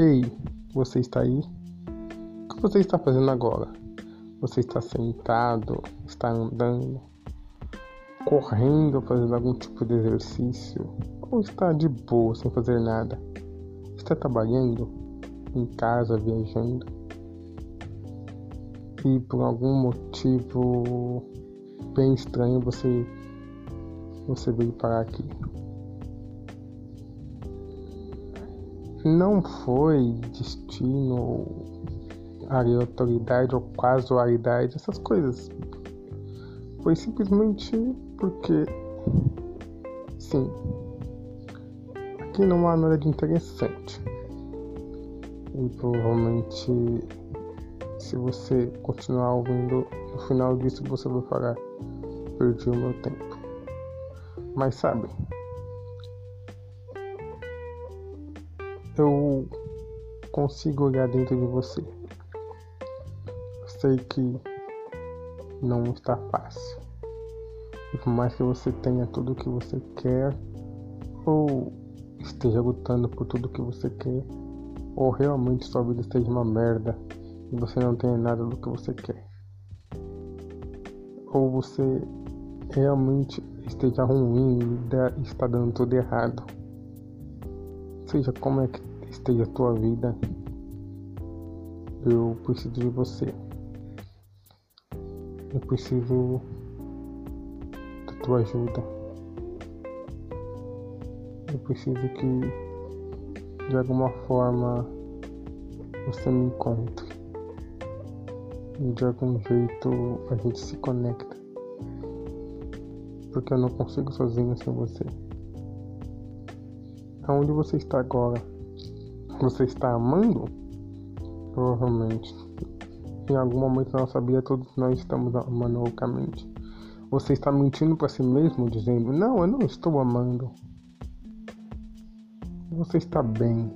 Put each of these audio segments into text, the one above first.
Ei, você está aí? O que você está fazendo agora? Você está sentado, está andando, correndo, fazendo algum tipo de exercício? Ou está de boa, sem fazer nada? Está trabalhando? Em casa, viajando? E por algum motivo bem estranho você você veio parar aqui. Não foi destino, aleatoriedade ou casualidade, essas coisas. Foi simplesmente porque, sim, aqui não há nada de interessante. E provavelmente, se você continuar ouvindo, no final disso você vai falar: perdi o meu tempo. Mas sabe, eu consigo olhar dentro de você. Sei que não está fácil. E por mais que você tenha tudo o que você quer, ou esteja lutando por tudo que você quer, ou realmente sua vida esteja uma merda e você não tenha nada do que você quer, ou você realmente esteja ruim e está dando tudo errado, seja como é que esteja a tua vida, eu preciso de você. Eu preciso da tua ajuda. Eu preciso que de alguma forma você me encontre. E de algum jeito a gente se conecta. Porque eu não consigo sozinho sem você. Aonde você está agora? Você está amando? Provavelmente. Em algum momento da nossa vida, todos nós estamos amando loucamente. Você está mentindo para si mesmo, dizendo: Não, eu não estou amando. Você está bem,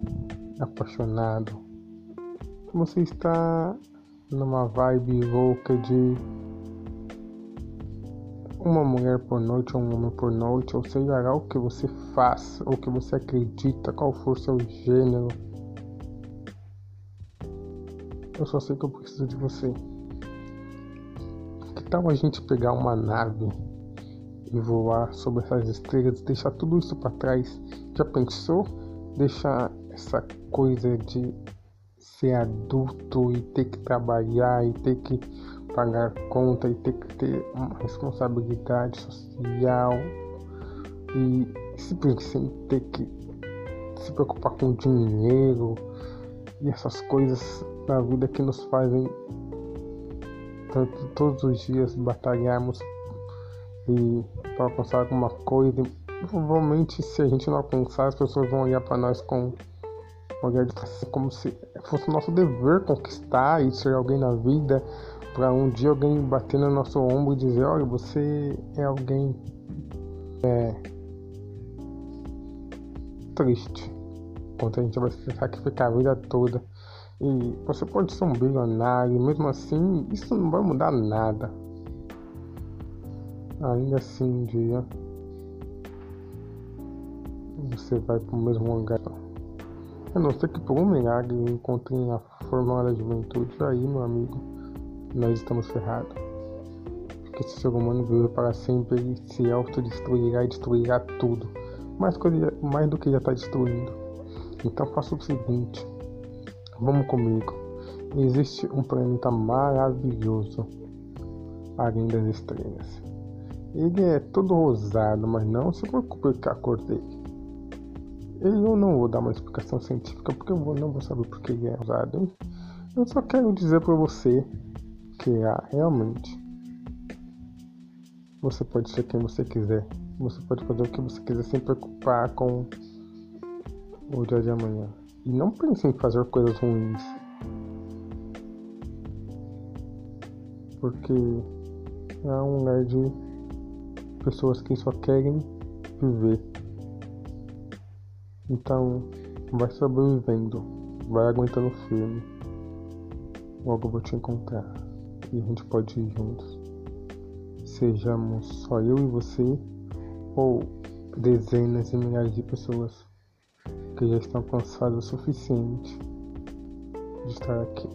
apaixonado. Você está numa vibe louca de uma mulher por noite ou um homem por noite, ou seja lá o que você faz, ou o que você acredita, qual for seu gênero eu só sei que eu preciso de você. Que tal a gente pegar uma nave e voar sobre essas estrelas deixar tudo isso para trás? Já pensou? Deixar essa coisa de ser adulto e ter que trabalhar e ter que pagar conta e ter que ter uma responsabilidade social e simplesmente ter que se preocupar com dinheiro e essas coisas da vida que nos fazem tanto, todos os dias batalharmos e para alcançar alguma coisa. Provavelmente, se a gente não alcançar, as pessoas vão olhar para nós com olhar de como se fosse nosso dever conquistar e ser alguém na vida, para um dia alguém bater no nosso ombro e dizer: Olha, você é alguém é, triste. Enquanto a gente vai se sacrificar a vida toda e você pode ser um bilionário, mesmo assim, isso não vai mudar nada. Ainda assim, um dia você vai para o mesmo lugar. A não ser que por um milagre encontrem a forma da juventude, aí, meu amigo, nós estamos ferrados. Porque esse ser humano vive para sempre e se autodestruirá e destruirá tudo. Mais, coisa, mais do que já está destruindo. Então faça o seguinte Vamos comigo. Existe um planeta maravilhoso além das estrelas. Ele é todo rosado, mas não se preocupe com a cor dele. Eu não vou dar uma explicação científica porque eu não vou saber porque ele é. Hein? Eu só quero dizer para você que ah, realmente você pode ser quem você quiser. Você pode fazer o que você quiser sem preocupar com o dia de amanhã. E não pense em fazer coisas ruins. Porque é um lugar de pessoas que só querem viver. Então, vai sobrevivendo, vai aguentando firme. Logo eu vou te encontrar e a gente pode ir juntos. Sejamos só eu e você ou dezenas e milhares de pessoas. que já estão cansados o suficiente de estar aqui.